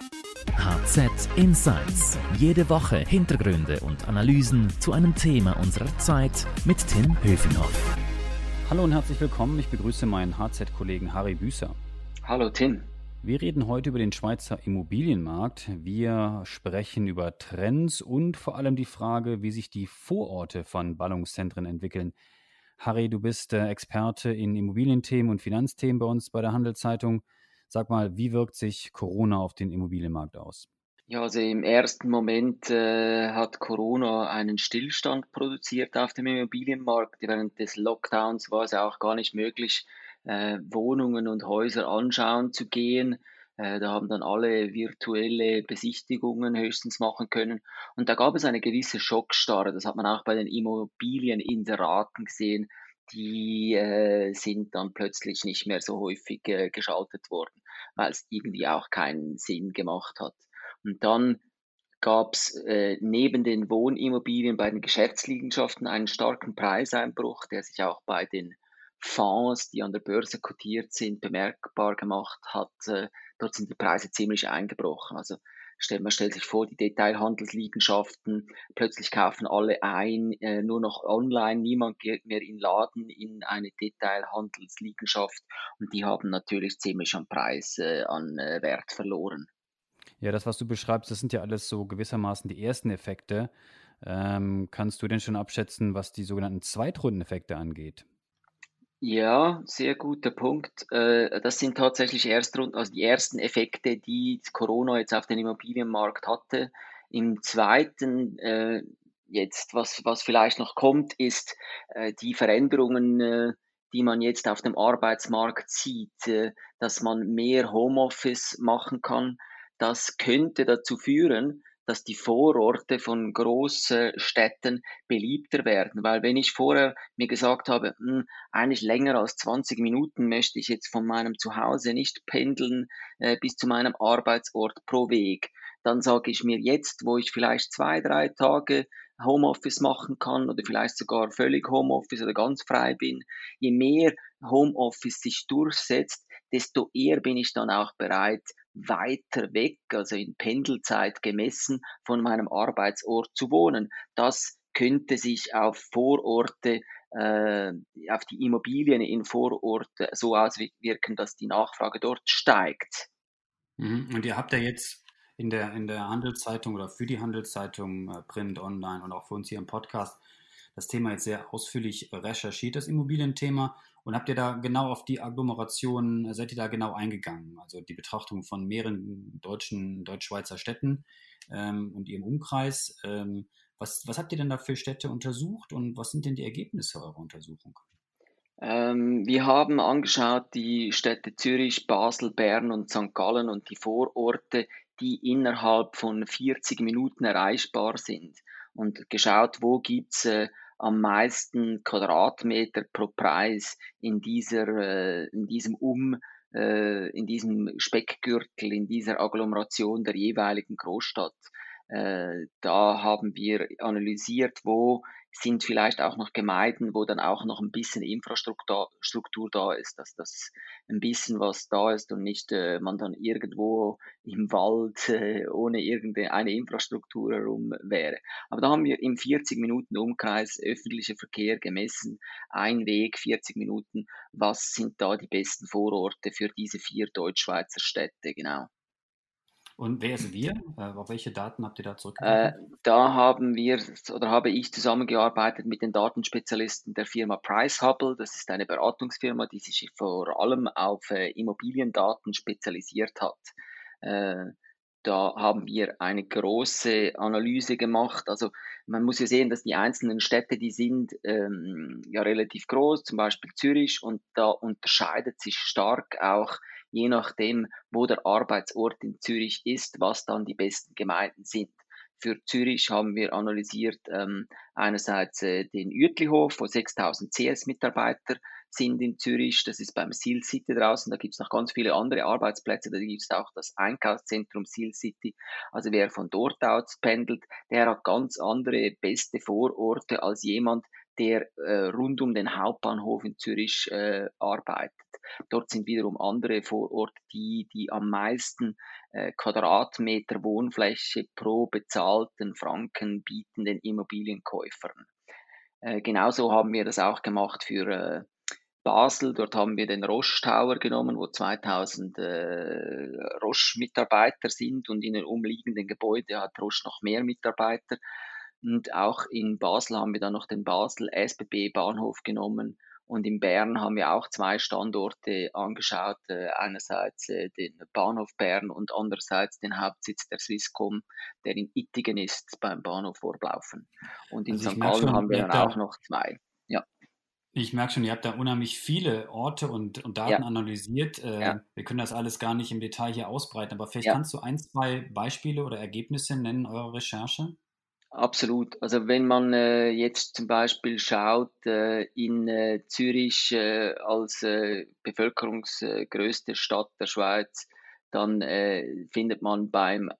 HZ Insights. Jede Woche Hintergründe und Analysen zu einem Thema unserer Zeit mit Tim Höfinghoff. Hallo und herzlich willkommen. Ich begrüße meinen HZ-Kollegen Harry Büßer. Hallo Tim. Wir reden heute über den Schweizer Immobilienmarkt. Wir sprechen über Trends und vor allem die Frage, wie sich die Vororte von Ballungszentren entwickeln. Harry, du bist äh, Experte in Immobilienthemen und Finanzthemen bei uns bei der Handelszeitung. Sag mal, wie wirkt sich Corona auf den Immobilienmarkt aus? Ja, also im ersten Moment äh, hat Corona einen Stillstand produziert auf dem Immobilienmarkt. Während des Lockdowns war es ja auch gar nicht möglich, äh, Wohnungen und Häuser anschauen zu gehen. Äh, da haben dann alle virtuelle Besichtigungen höchstens machen können. Und da gab es eine gewisse Schockstarre. Das hat man auch bei den Immobilieninseraten gesehen die äh, sind dann plötzlich nicht mehr so häufig äh, geschaltet worden, weil es irgendwie auch keinen Sinn gemacht hat. Und dann gab es äh, neben den Wohnimmobilien bei den Geschäftsliegenschaften einen starken Preiseinbruch, der sich auch bei den Fonds, die an der Börse kotiert sind, bemerkbar gemacht hat. Äh, dort sind die Preise ziemlich eingebrochen. Also man stellt sich vor, die Detailhandelsliegenschaften, plötzlich kaufen alle ein, äh, nur noch online, niemand geht mehr in Laden in eine Detailhandelsliegenschaft und die haben natürlich ziemlich am Preis äh, an äh, Wert verloren. Ja, das, was du beschreibst, das sind ja alles so gewissermaßen die ersten Effekte. Ähm, kannst du denn schon abschätzen, was die sogenannten Zweitrundeneffekte angeht? Ja, sehr guter Punkt. Äh, das sind tatsächlich erst also die ersten Effekte, die Corona jetzt auf den Immobilienmarkt hatte. Im zweiten, äh, jetzt, was, was vielleicht noch kommt, ist äh, die Veränderungen, die man jetzt auf dem Arbeitsmarkt sieht, dass man mehr Homeoffice machen kann. Das könnte dazu führen, dass die Vororte von Großstädten beliebter werden. Weil wenn ich vorher mir gesagt habe, mh, hm, eigentlich länger als 20 Minuten möchte ich jetzt von meinem Zuhause nicht pendeln äh, bis zu meinem Arbeitsort pro Weg, dann sage ich mir jetzt, wo ich vielleicht zwei, drei Tage Homeoffice machen kann oder vielleicht sogar völlig Homeoffice oder ganz frei bin, je mehr Homeoffice sich durchsetzt, desto eher bin ich dann auch bereit, weiter weg, also in Pendelzeit gemessen, von meinem Arbeitsort zu wohnen. Das könnte sich auf Vororte, äh, auf die Immobilien in Vororte so auswirken, dass die Nachfrage dort steigt. Mhm. Und ihr habt ja jetzt in der, in der Handelszeitung oder für die Handelszeitung äh, Print, Online und auch für uns hier im Podcast das Thema jetzt sehr ausführlich recherchiert, das Immobilienthema. Und habt ihr da genau auf die Agglomeration, seid ihr da genau eingegangen? Also die Betrachtung von mehreren deutschen, deutsch-schweizer Städten ähm, und ihrem Umkreis. Ähm, was, was habt ihr denn da für Städte untersucht und was sind denn die Ergebnisse eurer Untersuchung? Ähm, wir haben angeschaut die Städte Zürich, Basel, Bern und St. Gallen und die Vororte, die innerhalb von 40 Minuten erreichbar sind und geschaut, wo gibt's äh, am meisten Quadratmeter pro Preis in dieser, äh, in diesem Um, äh, in diesem Speckgürtel, in dieser Agglomeration der jeweiligen Großstadt. Äh, da haben wir analysiert, wo sind vielleicht auch noch Gemeinden, wo dann auch noch ein bisschen Infrastruktur Struktur da ist, dass das ein bisschen was da ist und nicht äh, man dann irgendwo im Wald äh, ohne irgendeine Infrastruktur herum wäre. Aber da haben wir im 40 Minuten Umkreis öffentlicher Verkehr gemessen, ein Weg 40 Minuten. Was sind da die besten Vororte für diese vier Deutschschweizer Städte genau? Und wer ist wir? Äh, auf welche Daten habt ihr da zurückgegriffen? Äh, da haben wir oder habe ich zusammengearbeitet mit den Datenspezialisten der Firma Price Hubble. Das ist eine Beratungsfirma, die sich vor allem auf äh, Immobiliendaten spezialisiert hat. Äh, da haben wir eine große Analyse gemacht. Also man muss ja sehen, dass die einzelnen Städte, die sind ähm, ja relativ groß, zum Beispiel Zürich, und da unterscheidet sich stark auch je nachdem, wo der Arbeitsort in Zürich ist, was dann die besten Gemeinden sind. Für Zürich haben wir analysiert ähm, einerseits äh, den Uetlihof, wo 6000 CS-Mitarbeiter sind in Zürich. Das ist beim Seal City draußen. Da gibt es noch ganz viele andere Arbeitsplätze. Da gibt es auch das Einkaufszentrum Seal City. Also wer von dort aus pendelt, der hat ganz andere beste Vororte als jemand, der äh, rund um den Hauptbahnhof in Zürich äh, arbeitet. Dort sind wiederum andere vor Ort, die, die am meisten äh, Quadratmeter Wohnfläche pro bezahlten Franken bieten den Immobilienkäufern. Äh, genauso haben wir das auch gemacht für äh, Basel. Dort haben wir den Roche Tower genommen, wo 2000 äh, Roche-Mitarbeiter sind und in den umliegenden Gebäuden hat Roche noch mehr Mitarbeiter. Und auch in Basel haben wir dann noch den Basel SBB Bahnhof genommen. Und in Bern haben wir auch zwei Standorte angeschaut. Äh, einerseits äh, den Bahnhof Bern und andererseits den Hauptsitz der Swisscom, der in Ittigen ist, beim Bahnhof Vorblaufen. Und in also St. Gallen haben wir dann auch noch zwei. Ja. Ich merke schon, ihr habt da unheimlich viele Orte und, und Daten ja. analysiert. Äh, ja. Wir können das alles gar nicht im Detail hier ausbreiten, aber vielleicht ja. kannst du ein, zwei Beispiele oder Ergebnisse nennen eurer Recherche? Absolut. Also wenn man äh, jetzt zum Beispiel schaut äh, in äh, Zürich äh, als äh, bevölkerungsgrößte Stadt der Schweiz, dann äh, findet man beim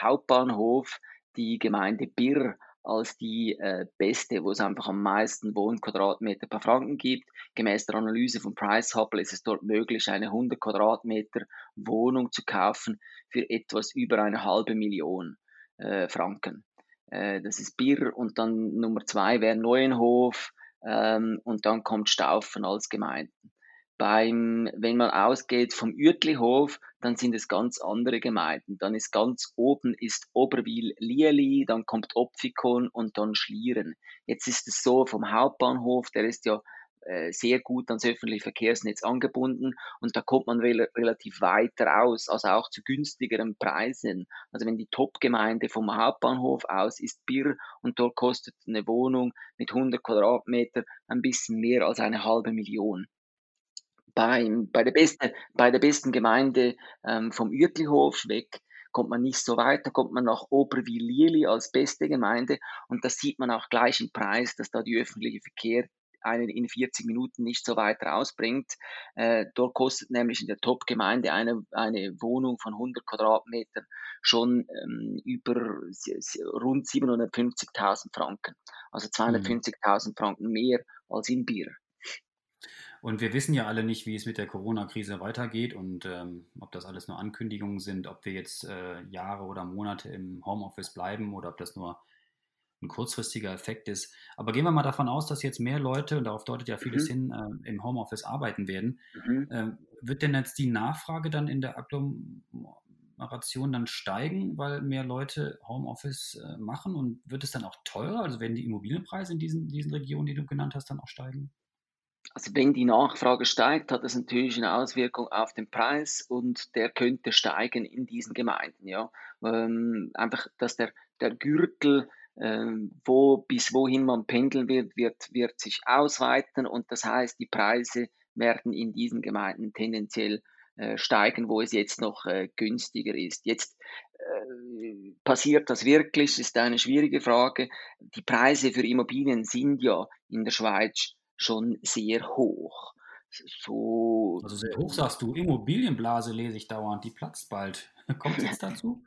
Hauptbahnhof die Gemeinde Birr als die beste, wo es einfach am meisten Wohnquadratmeter per Franken gibt. Gemäß der Analyse von Price Hubble ist es dort möglich, eine 100 Quadratmeter Wohnung zu kaufen für etwas über eine halbe Million Franken. Äh, das ist Bier und dann Nummer zwei wäre Neuenhof ähm, und dann kommt Staufen als Gemeinden. Beim, wenn man ausgeht vom Uetlihof, dann sind es ganz andere Gemeinden. Dann ist ganz oben ist Oberwil-Lieli, dann kommt Opfikon und dann Schlieren. Jetzt ist es so vom Hauptbahnhof, der ist ja sehr gut ans öffentliche Verkehrsnetz angebunden und da kommt man rel relativ weit raus, also auch zu günstigeren Preisen. Also wenn die Top-Gemeinde vom Hauptbahnhof aus ist Birr und dort kostet eine Wohnung mit 100 Quadratmeter ein bisschen mehr als eine halbe Million. Beim, bei, der besten, bei der besten Gemeinde ähm, vom Uetlihof weg kommt man nicht so weit, da kommt man nach Oberwil-Lieli als beste Gemeinde und das sieht man auch gleich im Preis, dass da die öffentliche Verkehr einen in 40 Minuten nicht so weit rausbringt. Äh, dort kostet nämlich in der Top-Gemeinde eine, eine Wohnung von 100 Quadratmetern schon ähm, über rund 750.000 Franken. Also 250.000 mhm. Franken mehr als in Bier. Und wir wissen ja alle nicht, wie es mit der Corona-Krise weitergeht und ähm, ob das alles nur Ankündigungen sind, ob wir jetzt äh, Jahre oder Monate im Homeoffice bleiben oder ob das nur ein kurzfristiger Effekt ist. Aber gehen wir mal davon aus, dass jetzt mehr Leute, und darauf deutet ja vieles mhm. hin, äh, im Homeoffice arbeiten werden. Mhm. Äh, wird denn jetzt die Nachfrage dann in der Agglomeration dann steigen, weil mehr Leute Homeoffice äh, machen? Und wird es dann auch teurer? Also werden die Immobilienpreise in diesen, diesen Regionen, die du genannt hast, dann auch steigen? Also wenn die Nachfrage steigt, hat das natürlich eine Auswirkung auf den Preis und der könnte steigen in diesen Gemeinden. Ja, ähm, einfach, dass der, der Gürtel wo, bis wohin man pendeln wird, wird, wird sich ausweiten und das heißt, die Preise werden in diesen Gemeinden tendenziell äh, steigen, wo es jetzt noch äh, günstiger ist. Jetzt äh, passiert das wirklich, ist eine schwierige Frage. Die Preise für Immobilien sind ja in der Schweiz schon sehr hoch. So, also sehr hoch sagst du, Immobilienblase lese ich dauernd, die platzt bald. Kommt es jetzt dazu?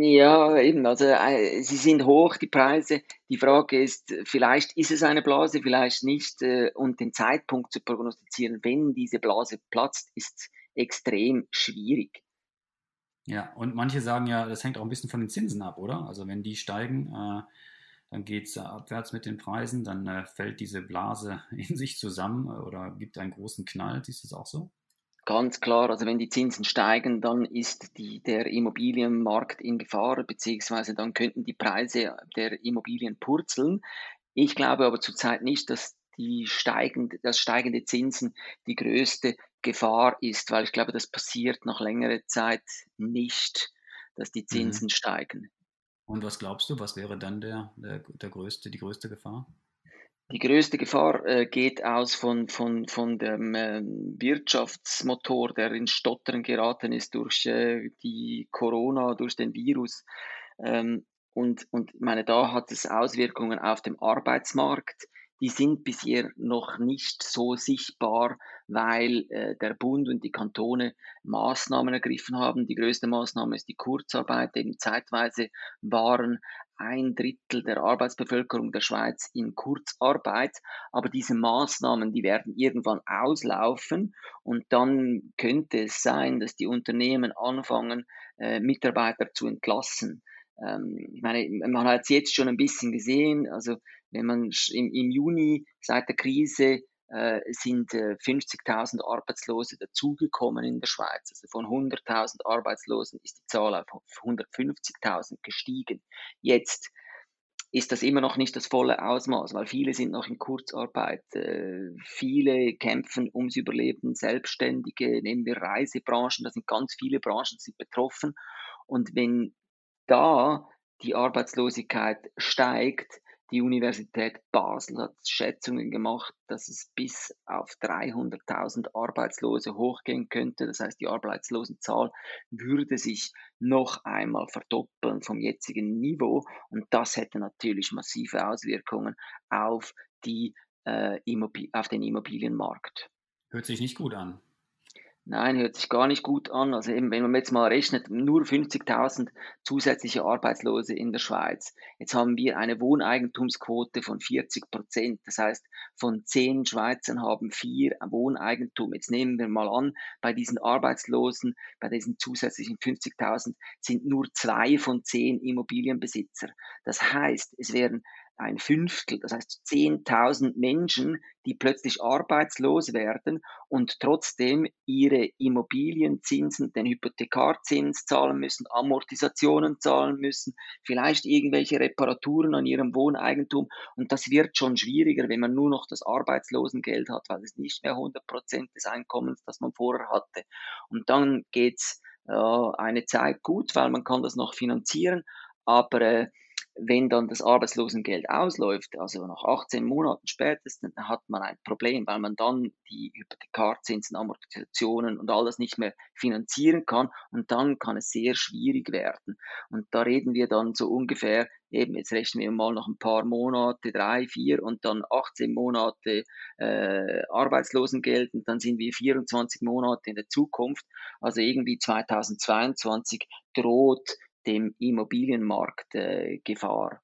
ja, eben, also äh, sie sind hoch, die Preise. Die Frage ist, vielleicht ist es eine Blase, vielleicht nicht. Äh, und den Zeitpunkt zu prognostizieren, wenn diese Blase platzt, ist extrem schwierig. Ja, und manche sagen ja, das hängt auch ein bisschen von den Zinsen ab, oder? Also wenn die steigen, äh, dann geht es abwärts mit den Preisen, dann äh, fällt diese Blase in sich zusammen äh, oder gibt einen großen Knall. Siehst du es auch so? Ganz klar, also wenn die Zinsen steigen, dann ist die, der Immobilienmarkt in Gefahr, beziehungsweise dann könnten die Preise der Immobilien purzeln. Ich glaube aber zurzeit nicht, dass die steigende, dass steigende Zinsen die größte Gefahr ist, weil ich glaube, das passiert nach längerer Zeit nicht, dass die mhm. Zinsen mhm. steigen. Und was glaubst du, was wäre dann der, der, der größte, die größte Gefahr? Die größte Gefahr äh, geht aus von, von, von dem äh, Wirtschaftsmotor, der in Stottern geraten ist durch äh, die Corona, durch den Virus. Ähm, und, und meine, da hat es Auswirkungen auf dem Arbeitsmarkt. Die sind bisher noch nicht so sichtbar, weil äh, der Bund und die Kantone Maßnahmen ergriffen haben. Die größte Maßnahme ist die Kurzarbeit, eben zeitweise waren ein Drittel der Arbeitsbevölkerung der Schweiz in Kurzarbeit. Aber diese Maßnahmen, die werden irgendwann auslaufen und dann könnte es sein, dass die Unternehmen anfangen, äh, Mitarbeiter zu entlassen. Ähm, ich meine, man hat es jetzt schon ein bisschen gesehen. Also wenn man im, im Juni seit der Krise äh, sind äh, 50.000 Arbeitslose dazugekommen in der Schweiz. Also von 100.000 Arbeitslosen ist die Zahl auf 150.000 gestiegen. Jetzt ist das immer noch nicht das volle Ausmaß, weil viele sind noch in Kurzarbeit. Äh, viele kämpfen ums Überleben, Selbstständige, nehmen wir Reisebranchen, da sind ganz viele Branchen sind betroffen. Und wenn da die Arbeitslosigkeit steigt, die Universität Basel hat Schätzungen gemacht, dass es bis auf 300.000 Arbeitslose hochgehen könnte. Das heißt, die Arbeitslosenzahl würde sich noch einmal verdoppeln vom jetzigen Niveau. Und das hätte natürlich massive Auswirkungen auf, die, äh, auf den Immobilienmarkt. Hört sich nicht gut an. Nein, hört sich gar nicht gut an. Also eben, wenn man jetzt mal rechnet, nur 50.000 zusätzliche Arbeitslose in der Schweiz. Jetzt haben wir eine Wohneigentumsquote von 40 Prozent. Das heißt, von zehn Schweizern haben vier Wohneigentum. Jetzt nehmen wir mal an, bei diesen Arbeitslosen, bei diesen zusätzlichen 50.000 sind nur zwei von zehn Immobilienbesitzer. Das heißt, es wären ein Fünftel, das heißt 10.000 Menschen, die plötzlich arbeitslos werden und trotzdem ihre Immobilienzinsen, den Hypothekarzins zahlen müssen, Amortisationen zahlen müssen, vielleicht irgendwelche Reparaturen an ihrem Wohneigentum. Und das wird schon schwieriger, wenn man nur noch das Arbeitslosengeld hat, weil es nicht mehr 100 Prozent des Einkommens, das man vorher hatte. Und dann geht's äh, eine Zeit gut, weil man kann das noch finanzieren, aber äh, wenn dann das Arbeitslosengeld ausläuft, also nach 18 Monaten spätestens, dann hat man ein Problem, weil man dann die Hypothekarzinsen, Amortisationen und alles nicht mehr finanzieren kann und dann kann es sehr schwierig werden. Und da reden wir dann so ungefähr, eben jetzt rechnen wir mal noch ein paar Monate, drei, vier und dann 18 Monate äh, Arbeitslosengeld und dann sind wir 24 Monate in der Zukunft. Also irgendwie 2022 droht dem Immobilienmarkt äh, Gefahr.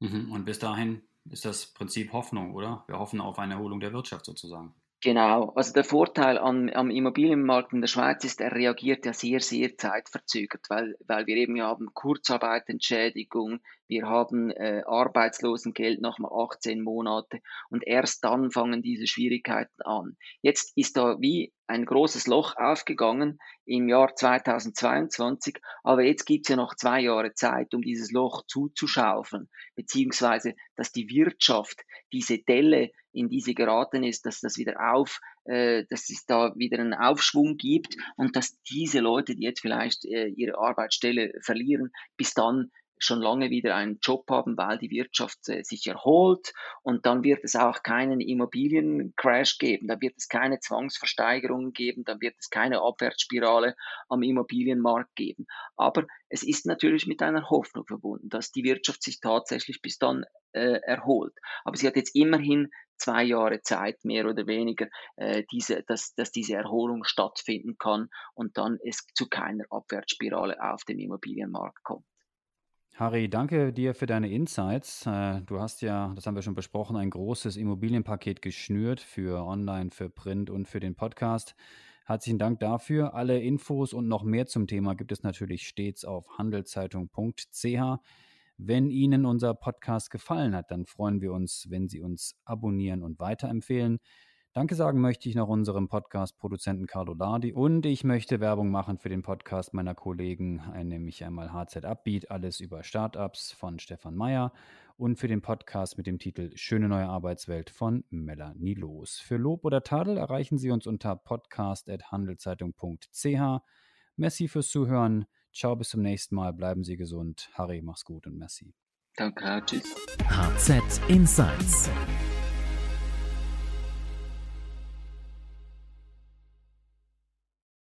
Mhm. Und bis dahin ist das Prinzip Hoffnung, oder? Wir hoffen auf eine Erholung der Wirtschaft sozusagen. Genau, also der Vorteil an, am Immobilienmarkt in der Schweiz ist, er reagiert ja sehr, sehr zeitverzögert, weil, weil wir eben ja haben Kurzarbeitentschädigung, wir haben äh, Arbeitslosengeld nochmal 18 Monate und erst dann fangen diese Schwierigkeiten an. Jetzt ist da wie ein großes Loch aufgegangen im Jahr 2022, aber jetzt gibt's ja noch zwei Jahre Zeit, um dieses Loch zuzuschaufeln, beziehungsweise dass die Wirtschaft diese Delle in diese geraten ist, dass das wieder auf, äh, dass es da wieder einen Aufschwung gibt und dass diese Leute, die jetzt vielleicht äh, ihre Arbeitsstelle verlieren, bis dann schon lange wieder einen Job haben, weil die Wirtschaft äh, sich erholt und dann wird es auch keinen Immobiliencrash geben, da wird es keine Zwangsversteigerungen geben, dann wird es keine Abwärtsspirale am Immobilienmarkt geben. Aber es ist natürlich mit einer Hoffnung verbunden, dass die Wirtschaft sich tatsächlich bis dann äh, erholt. Aber sie hat jetzt immerhin zwei Jahre Zeit, mehr oder weniger, äh, diese, dass, dass diese Erholung stattfinden kann und dann es zu keiner Abwärtsspirale auf dem Immobilienmarkt kommt. Harry, danke dir für deine Insights. Äh, du hast ja, das haben wir schon besprochen, ein großes Immobilienpaket geschnürt für Online, für Print und für den Podcast. Herzlichen Dank dafür. Alle Infos und noch mehr zum Thema gibt es natürlich stets auf handelszeitung.ch. Wenn Ihnen unser Podcast gefallen hat, dann freuen wir uns, wenn Sie uns abonnieren und weiterempfehlen. Danke sagen möchte ich noch unserem Podcast-Produzenten Carlo Lardi und ich möchte Werbung machen für den Podcast meiner Kollegen, nämlich einmal HZ Upbeat, alles über Startups von Stefan Meyer und für den Podcast mit dem Titel Schöne neue Arbeitswelt von Melanie Loos. Für Lob oder Tadel erreichen Sie uns unter podcast.handelszeitung.ch. Merci fürs Zuhören. Ciao, bis zum nächsten Mal. Bleiben Sie gesund. Harry, mach's gut und merci. Danke, tschüss. HZ Insights